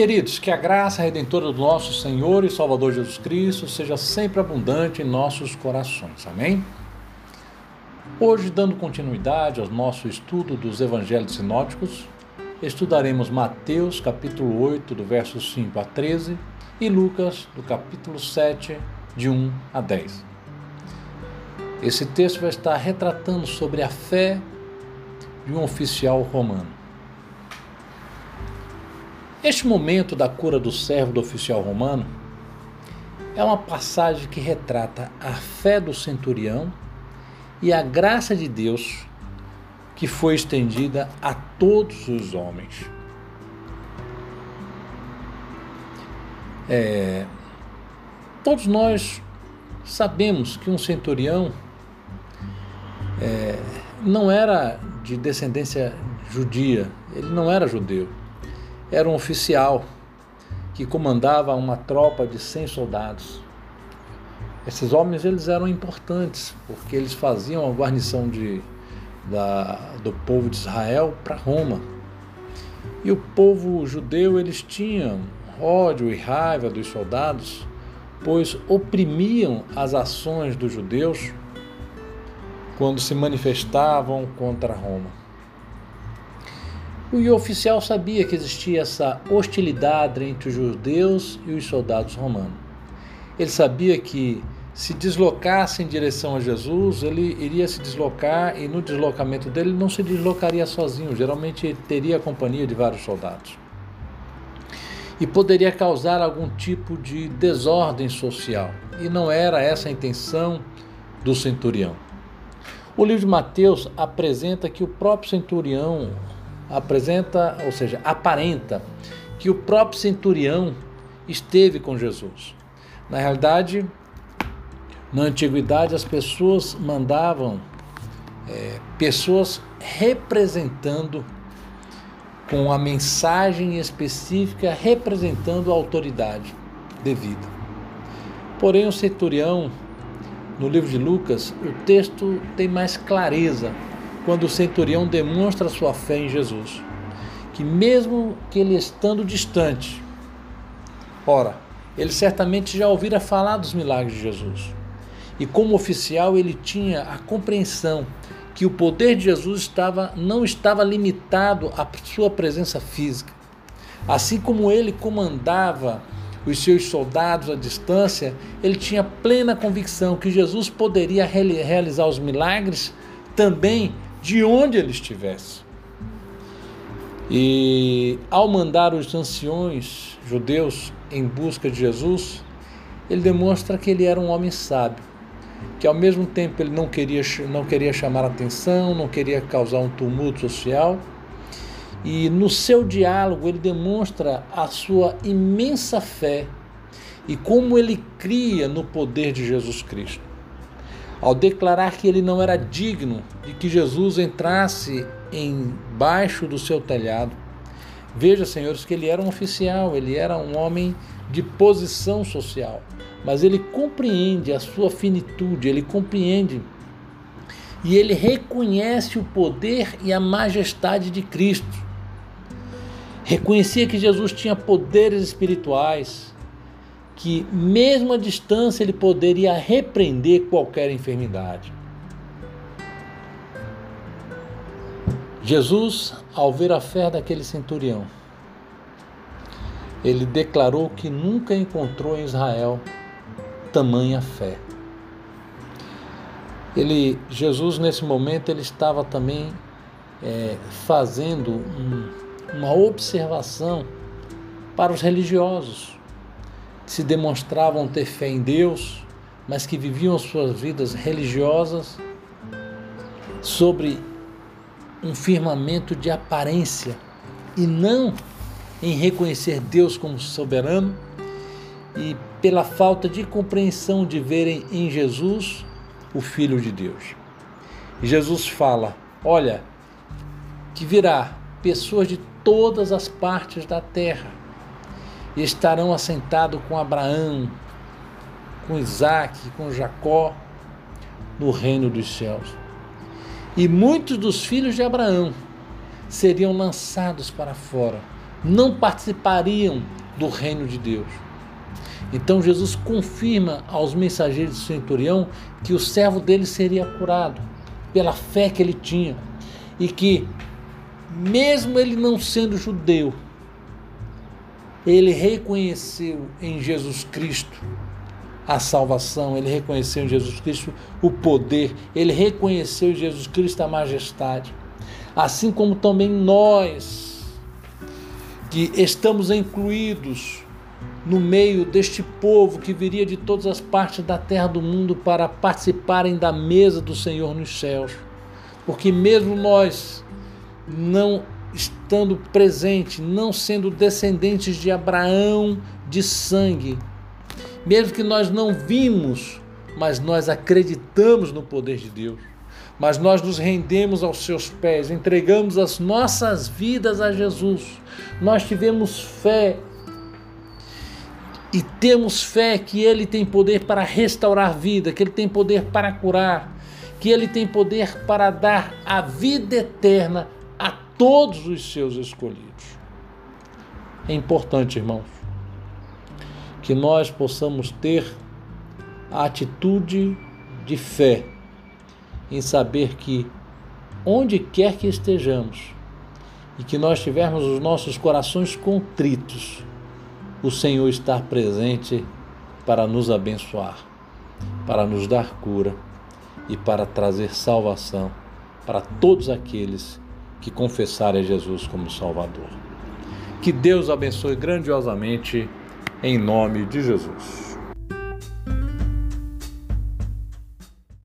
Queridos, que a graça redentora do nosso Senhor e Salvador Jesus Cristo seja sempre abundante em nossos corações. Amém? Hoje, dando continuidade ao nosso estudo dos Evangelhos Sinóticos, estudaremos Mateus, capítulo 8, do verso 5 a 13, e Lucas, do capítulo 7, de 1 a 10. Esse texto vai estar retratando sobre a fé de um oficial romano. Este momento da cura do servo do oficial romano é uma passagem que retrata a fé do centurião e a graça de Deus que foi estendida a todos os homens. É, todos nós sabemos que um centurião é, não era de descendência judia, ele não era judeu era um oficial que comandava uma tropa de 100 soldados. Esses homens eles eram importantes porque eles faziam a guarnição de, da, do povo de Israel para Roma. E o povo judeu eles tinham ódio e raiva dos soldados, pois oprimiam as ações dos judeus quando se manifestavam contra Roma. O oficial sabia que existia essa hostilidade entre os judeus e os soldados romanos. Ele sabia que se deslocasse em direção a Jesus, ele iria se deslocar e no deslocamento dele não se deslocaria sozinho, geralmente teria a companhia de vários soldados. E poderia causar algum tipo de desordem social. E não era essa a intenção do centurião. O livro de Mateus apresenta que o próprio centurião apresenta, ou seja, aparenta que o próprio centurião esteve com Jesus. Na realidade, na antiguidade, as pessoas mandavam é, pessoas representando com a mensagem específica, representando a autoridade devida. Porém, o centurião, no livro de Lucas, o texto tem mais clareza quando o centurião demonstra sua fé em Jesus, que mesmo que ele estando distante, ora, ele certamente já ouvira falar dos milagres de Jesus. E como oficial, ele tinha a compreensão que o poder de Jesus estava, não estava limitado à sua presença física. Assim como ele comandava os seus soldados à distância, ele tinha plena convicção que Jesus poderia realizar os milagres também de onde ele estivesse. E ao mandar os anciões judeus em busca de Jesus, ele demonstra que ele era um homem sábio, que ao mesmo tempo ele não queria, não queria chamar atenção, não queria causar um tumulto social, e no seu diálogo ele demonstra a sua imensa fé e como ele cria no poder de Jesus Cristo ao declarar que ele não era digno de que Jesus entrasse embaixo do seu telhado. Veja, senhores, que ele era um oficial, ele era um homem de posição social, mas ele compreende a sua finitude, ele compreende e ele reconhece o poder e a majestade de Cristo. Reconhecia que Jesus tinha poderes espirituais, que, mesmo à distância, ele poderia repreender qualquer enfermidade. Jesus, ao ver a fé daquele centurião, ele declarou que nunca encontrou em Israel tamanha fé. Ele, Jesus nesse momento ele estava também é, fazendo um, uma observação para os religiosos se demonstravam ter fé em Deus, mas que viviam suas vidas religiosas sobre um firmamento de aparência e não em reconhecer Deus como soberano e pela falta de compreensão de verem em Jesus o Filho de Deus. Jesus fala: Olha, que virá pessoas de todas as partes da terra e estarão assentados com Abraão, com Isaac, com Jacó, no reino dos céus. E muitos dos filhos de Abraão seriam lançados para fora não participariam do reino de Deus. Então Jesus confirma aos mensageiros do centurião que o servo dele seria curado pela fé que ele tinha e que mesmo ele não sendo judeu, ele reconheceu em Jesus Cristo a salvação, ele reconheceu em Jesus Cristo o poder, ele reconheceu em Jesus Cristo a majestade. Assim como também nós, que estamos incluídos no meio deste povo que viria de todas as partes da terra do mundo para participarem da mesa do Senhor nos céus. Porque mesmo nós não estando presente, não sendo descendentes de Abraão de sangue, mesmo que nós não vimos, mas nós acreditamos no poder de Deus. Mas nós nos rendemos aos seus pés, entregamos as nossas vidas a Jesus. Nós tivemos fé e temos fé que Ele tem poder para restaurar vida, que Ele tem poder para curar, que Ele tem poder para dar a vida eterna todos os seus escolhidos. É importante, irmãos, que nós possamos ter a atitude de fé em saber que onde quer que estejamos e que nós tivermos os nossos corações contritos, o Senhor está presente para nos abençoar, para nos dar cura e para trazer salvação para todos aqueles que confessarem Jesus como Salvador. Que Deus abençoe grandiosamente em nome de Jesus.